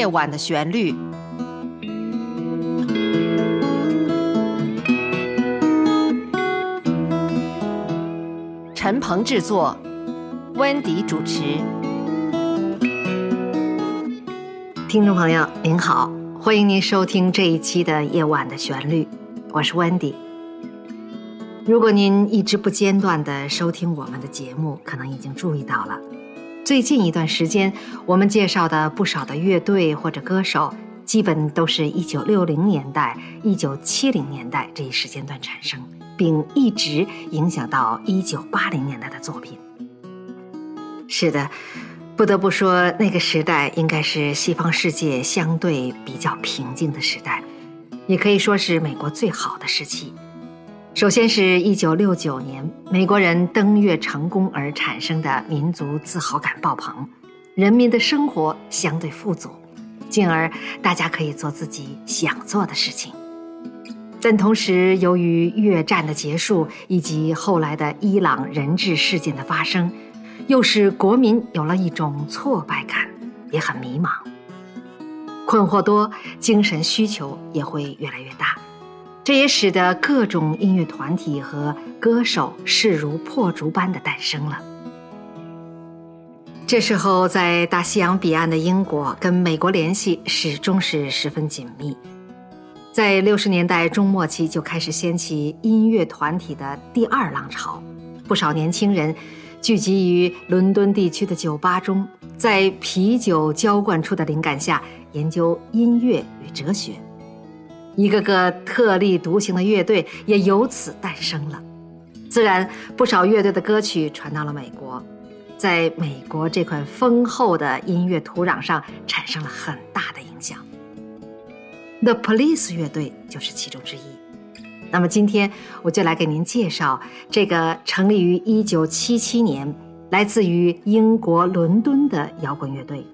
夜晚的旋律。陈鹏制作，温迪主持。听众朋友您好，欢迎您收听这一期的《夜晚的旋律》，我是温迪。如果您一直不间断的收听我们的节目，可能已经注意到了，最近一段时间我们介绍的不少的乐队或者歌手，基本都是一九六零年代、一九七零年代这一时间段产生。并一直影响到一九八零年代的作品。是的，不得不说，那个时代应该是西方世界相对比较平静的时代，也可以说是美国最好的时期。首先是一九六九年，美国人登月成功而产生的民族自豪感爆棚，人民的生活相对富足，进而大家可以做自己想做的事情。但同时，由于越战的结束以及后来的伊朗人质事件的发生，又使国民有了一种挫败感，也很迷茫，困惑多，精神需求也会越来越大。这也使得各种音乐团体和歌手势如破竹般的诞生了。这时候，在大西洋彼岸的英国跟美国联系始终是十分紧密。在六十年代中末期就开始掀起音乐团体的第二浪潮，不少年轻人聚集于伦敦地区的酒吧中，在啤酒浇灌出的灵感下研究音乐与哲学，一个个特立独行的乐队也由此诞生了。自然，不少乐队的歌曲传到了美国，在美国这块丰厚的音乐土壤上产生了很大的影响。The Police 乐队就是其中之一。那么今天我就来给您介绍这个成立于1977年、来自于英国伦敦的摇滚乐队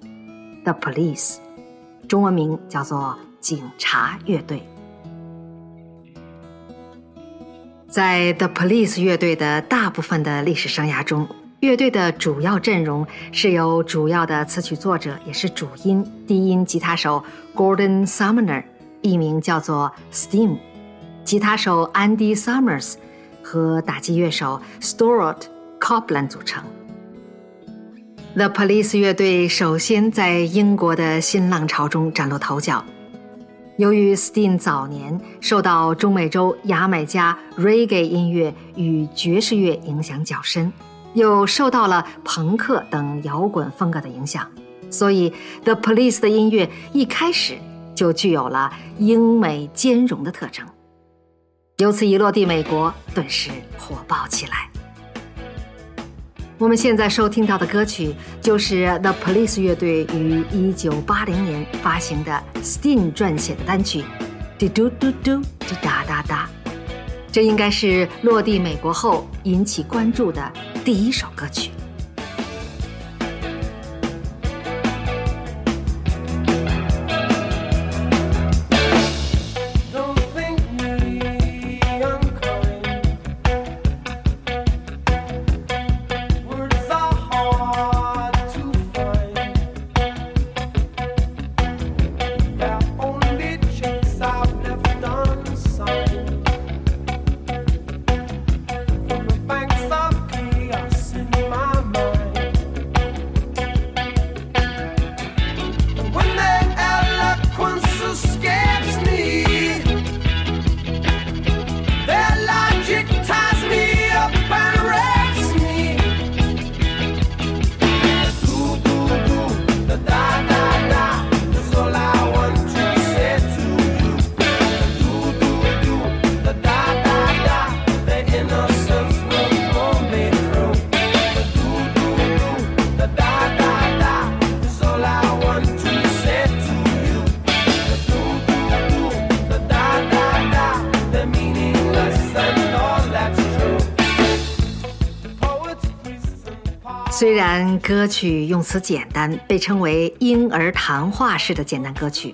The Police，中文名叫做警察乐队。在 The Police 乐队的大部分的历史生涯中，乐队的主要阵容是由主要的词曲作者，也是主音低音吉他手 Gordon Sumner。艺名叫做 Steam，吉他手 Andy Summers 和打击乐手 Stuart Copeland 组成。The Police 乐队首先在英国的新浪潮中崭露头角。由于 Steam 早年受到中美洲牙买加 Reggae 音乐与爵士乐影响较深，又受到了朋克等摇滚风格的影响，所以 The Police 的音乐一开始。就具有了英美兼容的特征，由此一落地美国，顿时火爆起来。我们现在收听到的歌曲就是 The Police 乐队于一九八零年发行的 Sting 撰写的单曲《滴嘟嘟嘟滴哒哒哒》，这应该是落地美国后引起关注的第一首歌曲。虽然歌曲用词简单，被称为婴儿谈话式的简单歌曲，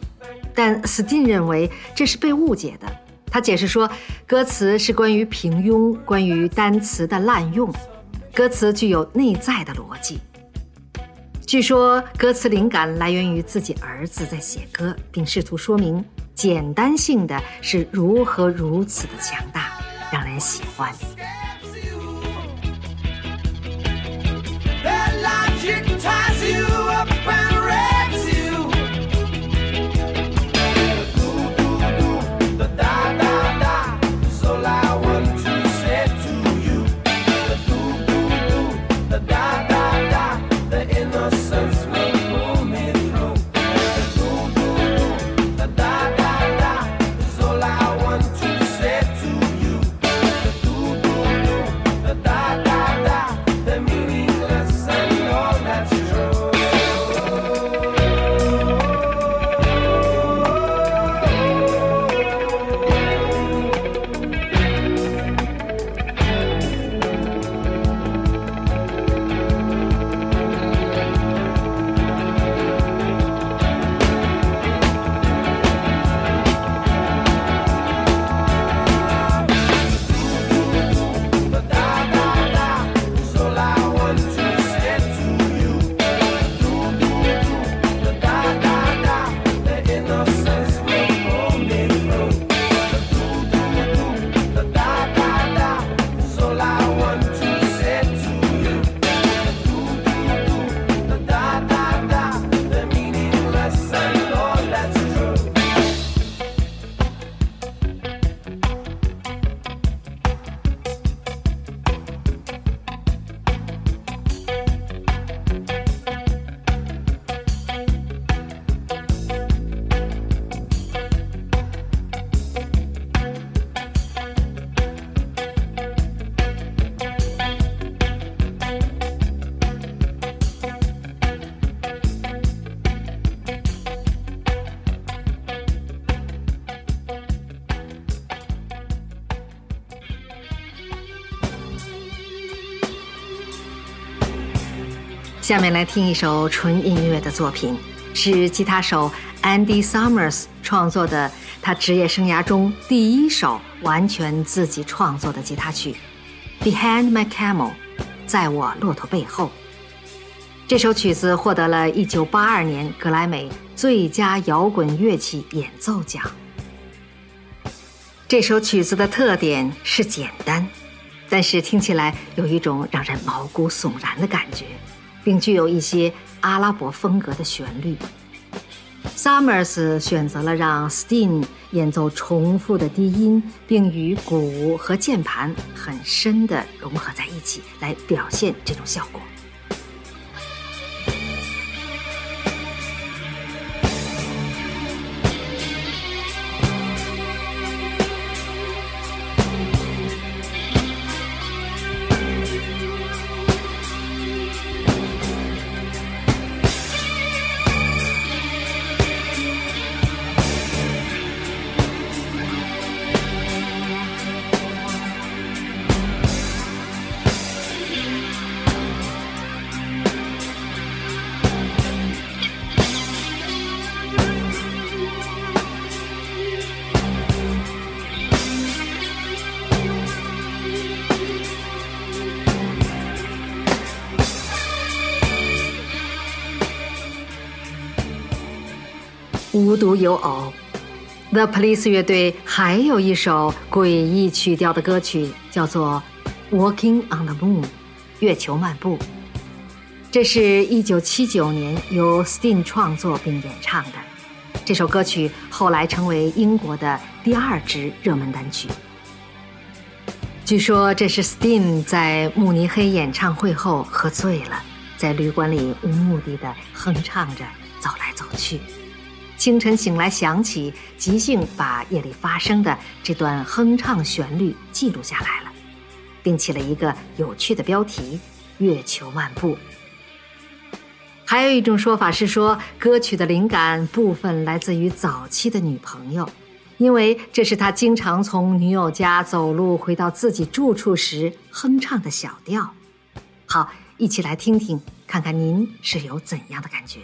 但 Sting 认为这是被误解的。他解释说，歌词是关于平庸，关于单词的滥用，歌词具有内在的逻辑。据说歌词灵感来源于自己儿子在写歌，并试图说明简单性的是如何如此的强大，让人喜欢。up. 下面来听一首纯音乐的作品，是吉他手 Andy Summers 创作的，他职业生涯中第一首完全自己创作的吉他曲，《Behind My Camel》，在我骆驼背后。这首曲子获得了一九八二年格莱美最佳摇滚乐器演奏奖。这首曲子的特点是简单，但是听起来有一种让人毛骨悚然的感觉。并具有一些阿拉伯风格的旋律。Summers 选择了让 Sting 演奏重复的低音，并与鼓和键盘很深的融合在一起，来表现这种效果。无独有偶，The Police 乐队还有一首诡异曲调的歌曲，叫做《Walking on the Moon》（月球漫步）。这是一九七九年由 Sting 创作并演唱的。这首歌曲后来成为英国的第二支热门单曲。据说这是 Sting 在慕尼黑演唱会后喝醉了，在旅馆里无目的的哼唱着走来走去。清晨醒来，想起，即兴把夜里发生的这段哼唱旋律记录下来了，并起了一个有趣的标题《月球漫步》。还有一种说法是说，歌曲的灵感部分来自于早期的女朋友，因为这是他经常从女友家走路回到自己住处时哼唱的小调。好，一起来听听，看看您是有怎样的感觉。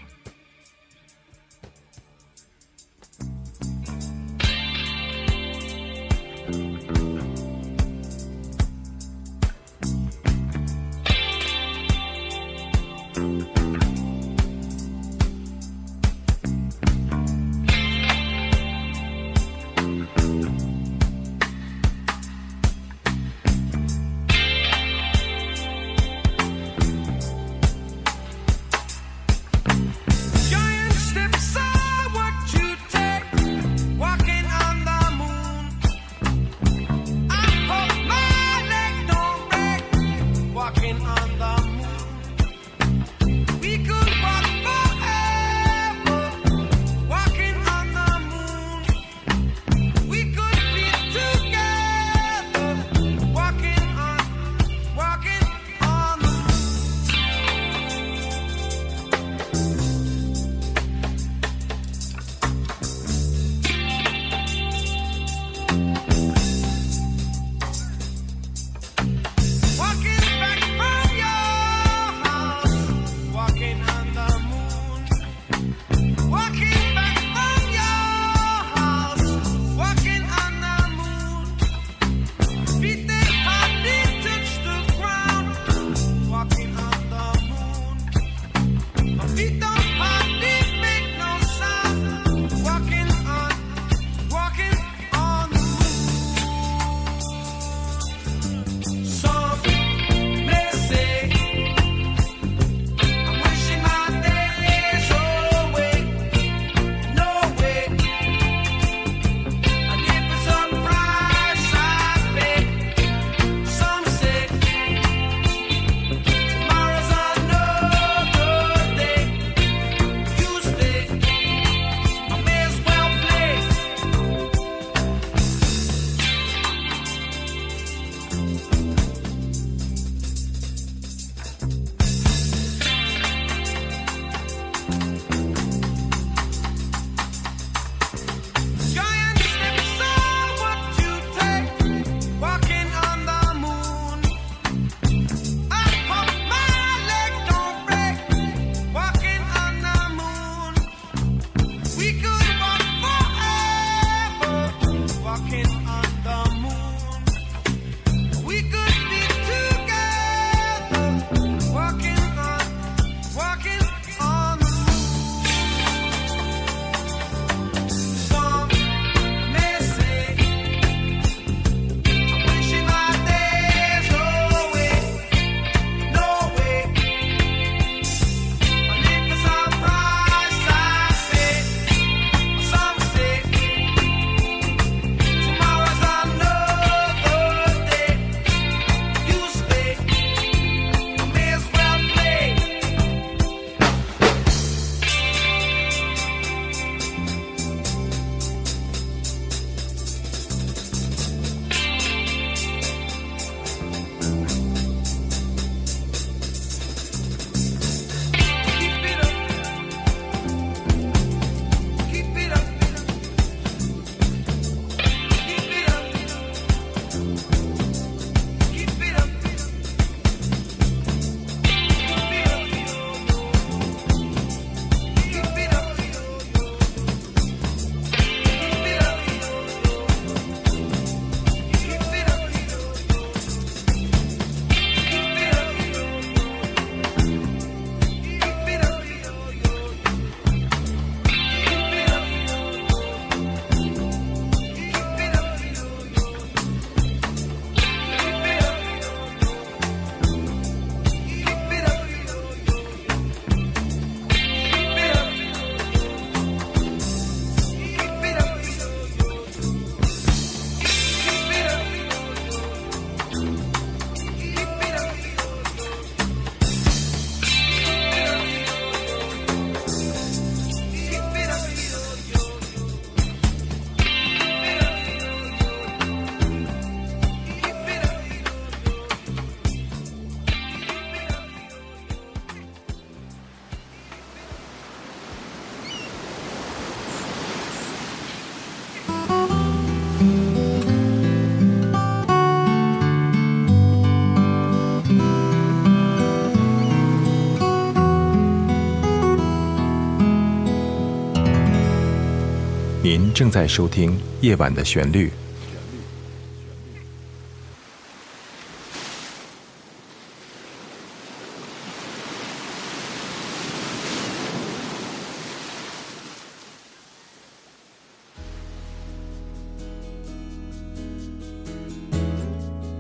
正在收听《夜晚的旋律》。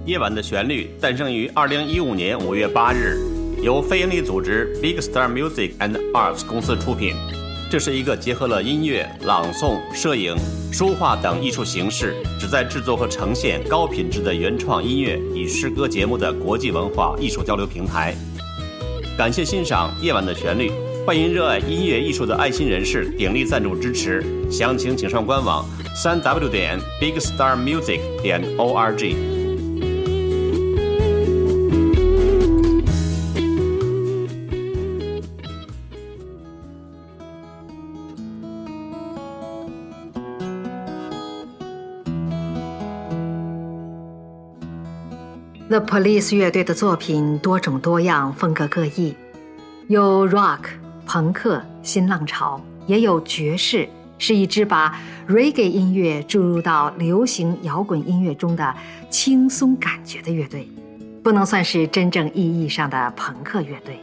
夜晚的旋律诞生于二零一五年五月八日，由非营利组织 Big Star Music and Arts 公司出品。这是一个结合了音乐、朗诵、摄影、书画等艺术形式，旨在制作和呈现高品质的原创音乐与诗歌节目的国际文化艺术交流平台。感谢欣赏《夜晚的旋律》，欢迎热爱音乐艺术的爱心人士鼎力赞助支持。详情请上官网：三 w 点 bigstarmusic 点 org。The Police 乐队的作品多种多样，风格各异，有 rock、朋克、新浪潮，也有爵士，是一支把 reggae 音乐注入到流行摇滚音乐中的轻松感觉的乐队，不能算是真正意义上的朋克乐队。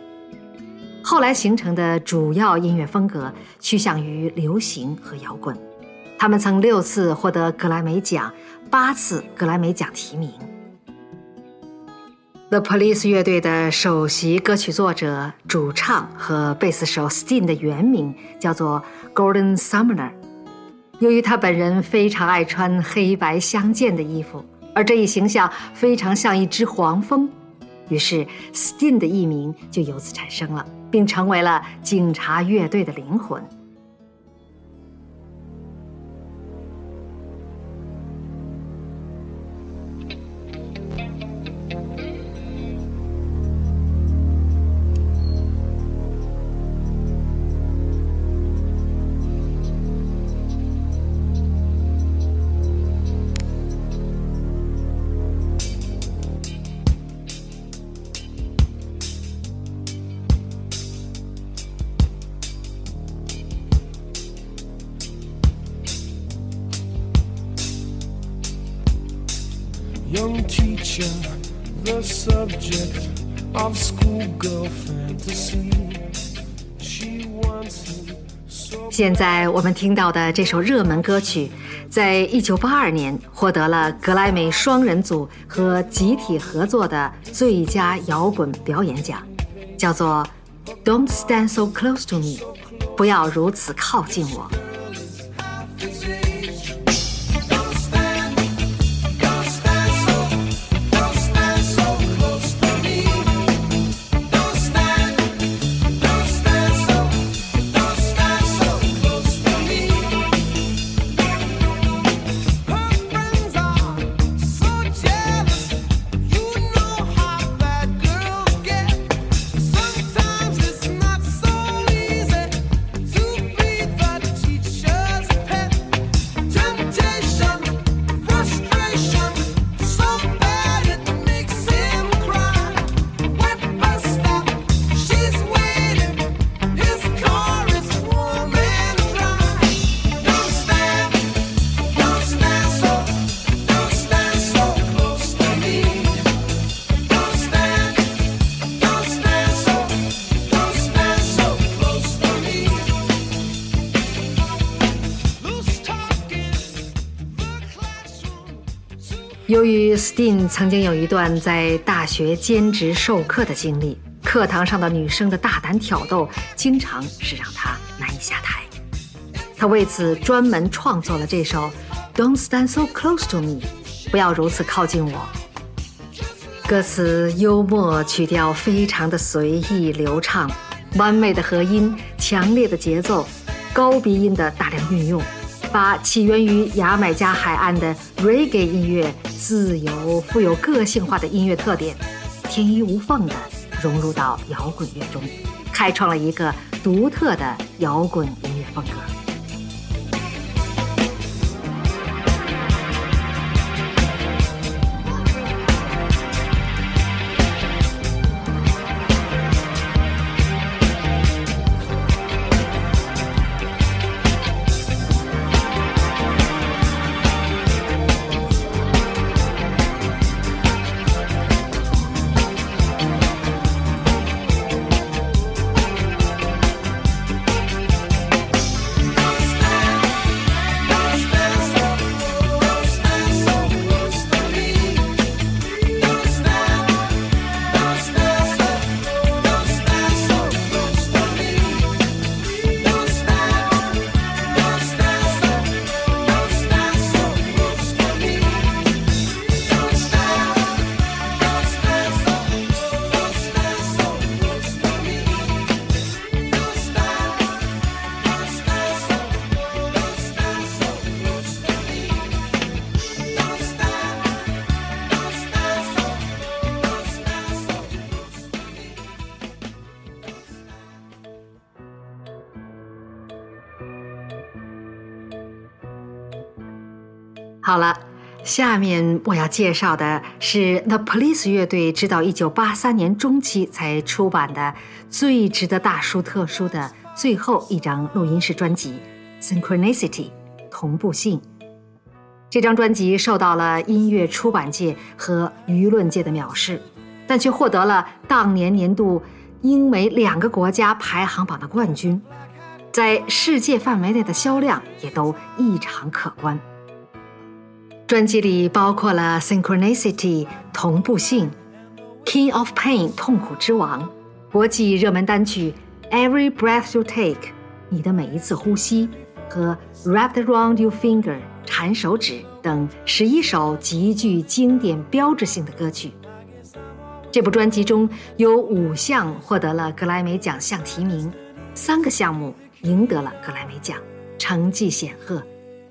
后来形成的主要音乐风格趋向于流行和摇滚，他们曾六次获得格莱美奖，八次格莱美奖提名。The Police 乐队的首席歌曲作者、主唱和贝斯手 Sting 的原名叫做 Gordon Sumner。由于他本人非常爱穿黑白相间的衣服，而这一形象非常像一只黄蜂，于是 Sting 的艺名就由此产生了，并成为了警察乐队的灵魂。Subject of schoolgirl fantasy. 现在我们听到的这首热门歌曲，在一九八二年获得了格莱美双人组和集体合作的最佳摇滚表演奖，叫做《Don't Stand So Close to Me》，不要如此靠近我。由于 Steen 曾经有一段在大学兼职授课的经历，课堂上的女生的大胆挑逗，经常是让他难以下台。他为此专门创作了这首《Don't Stand So Close to Me》，不要如此靠近我。歌词幽默，曲调非常的随意流畅，完美的和音，强烈的节奏，高鼻音的大量运用，把起源于牙买加海岸的 reggae 音乐自由、富有个性化的音乐特点，天衣无缝地融入到摇滚乐中，开创了一个独特的摇滚音乐风格。好了，下面我要介绍的是 The Police 乐队直到1983年中期才出版的最值得大书特书的最后一张录音室专辑《Synchronicity》同步性。这张专辑受到了音乐出版界和舆论界的藐视，但却获得了当年年度英美两个国家排行榜的冠军，在世界范围内的销量也都异常可观。专辑里包括了《Synchronicity》同步性，《King of Pain》痛苦之王，国际热门单曲《Every Breath You Take》你的每一次呼吸和《Wrapped Around Your Finger》缠手指等十一首极具经典标志性的歌曲。这部专辑中有五项获得了格莱美奖项提名，三个项目赢得了格莱美奖，成绩显赫。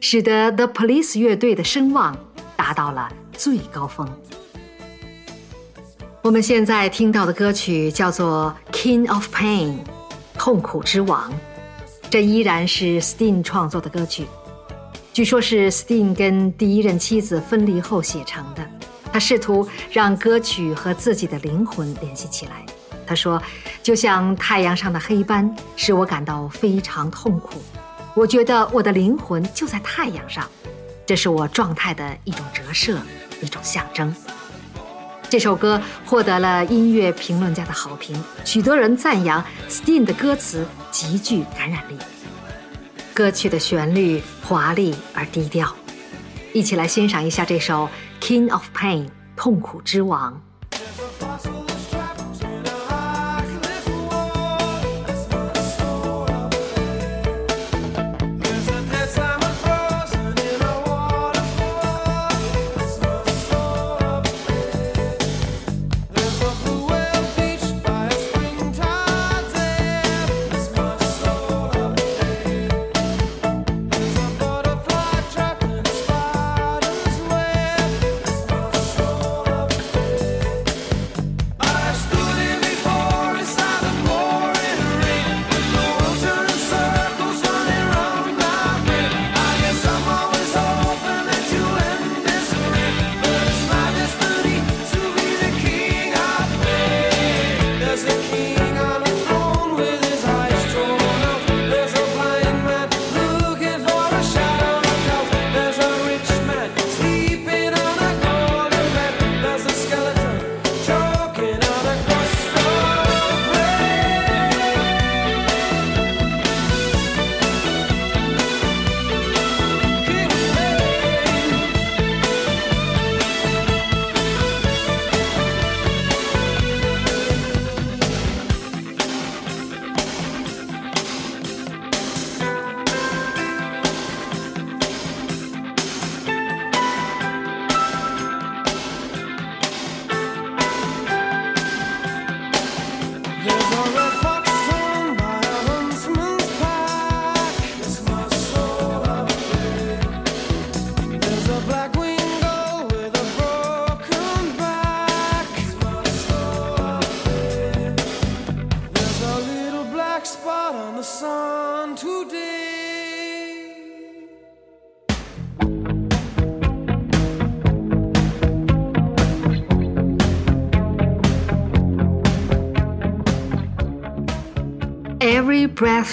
使得 The Police 乐队的声望达到了最高峰。我们现在听到的歌曲叫做《King of Pain》，痛苦之王。这依然是 Sting 创作的歌曲，据说是 Sting 跟第一任妻子分离后写成的。他试图让歌曲和自己的灵魂联系起来。他说：“就像太阳上的黑斑，使我感到非常痛苦。”我觉得我的灵魂就在太阳上，这是我状态的一种折射，一种象征。这首歌获得了音乐评论家的好评，许多人赞扬 Sting 的歌词极具感染力。歌曲的旋律华丽而低调，一起来欣赏一下这首《King of Pain》痛苦之王。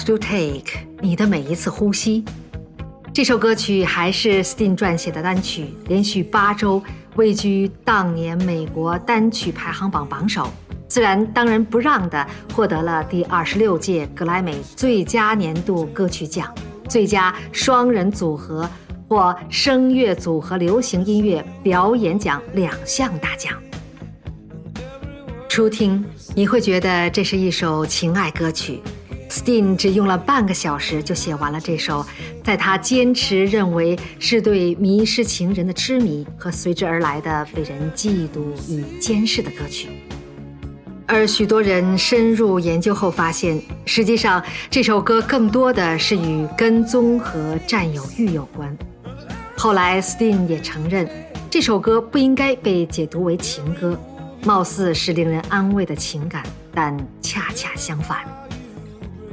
To take，你的每一次呼吸。这首歌曲还是 Sting 撰写的单曲，连续八周位居当年美国单曲排行榜榜首，自然当仁不让的获得了第二十六届格莱美最佳年度歌曲奖、最佳双人组合或声乐组合流行音乐表演奖两项大奖。初听你会觉得这是一首情爱歌曲。Sting 只用了半个小时就写完了这首，在他坚持认为是对迷失情人的痴迷和随之而来的被人嫉妒与监视的歌曲。而许多人深入研究后发现，实际上这首歌更多的是与跟踪和占有欲有关。后来，Sting 也承认，这首歌不应该被解读为情歌，貌似是令人安慰的情感，但恰恰相反。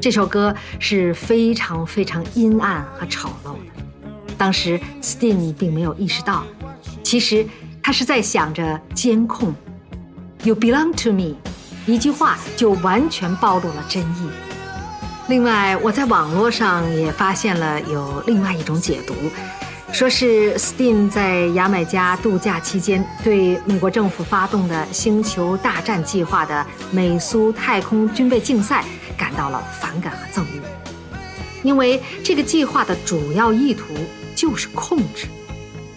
这首歌是非常非常阴暗和丑陋的。当时 Steam 并没有意识到，其实他是在想着监控。You belong to me，一句话就完全暴露了真意。另外，我在网络上也发现了有另外一种解读，说是 Sting 在牙买加度假期间对美国政府发动的星球大战计划的美苏太空军备竞赛感到了反感和憎恶，因为这个计划的主要意图就是控制。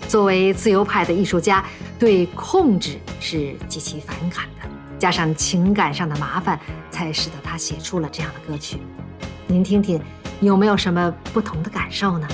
作为自由派的艺术家，对控制是极其反感的，加上情感上的麻烦，才使得他写出了这样的歌曲。您听听，有没有什么不同的感受呢？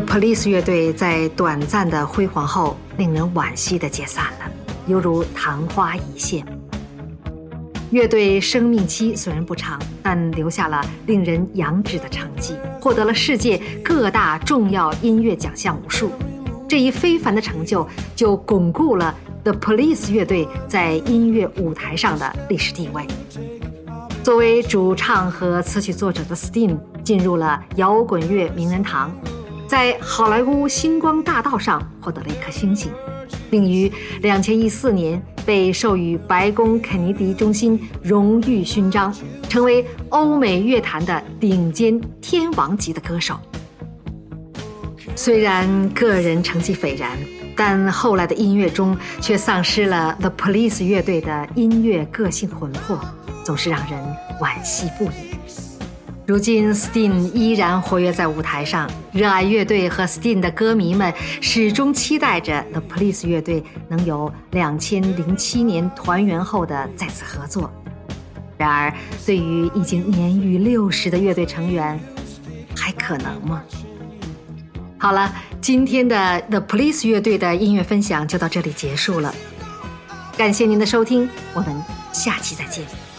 The Police 乐队在短暂的辉煌后，令人惋惜地解散了，犹如昙花一现。乐队生命期虽然不长，但留下了令人仰止的成绩，获得了世界各大重要音乐奖项无数。这一非凡的成就，就巩固了 The Police 乐队在音乐舞台上的历史地位。作为主唱和词曲作者的 Sting 进入了摇滚乐名人堂，在好莱坞星光大道上获得了一颗星星，并于2014年被授予白宫肯尼迪中心荣誉勋章，成为欧美乐坛的顶尖天王级的歌手。虽然个人成绩斐然，但后来的音乐中却丧失了 The Police 乐队的音乐个性魂魄，总是让人惋惜不已。如今，Sting 依然活跃在舞台上，热爱乐队和 Sting 的歌迷们始终期待着 The Police 乐队能有2007年团圆后的再次合作。然而，对于已经年逾六十的乐队成员，还可能吗？好了，今天的 The Police 乐队的音乐分享就到这里结束了，感谢您的收听，我们下期再见。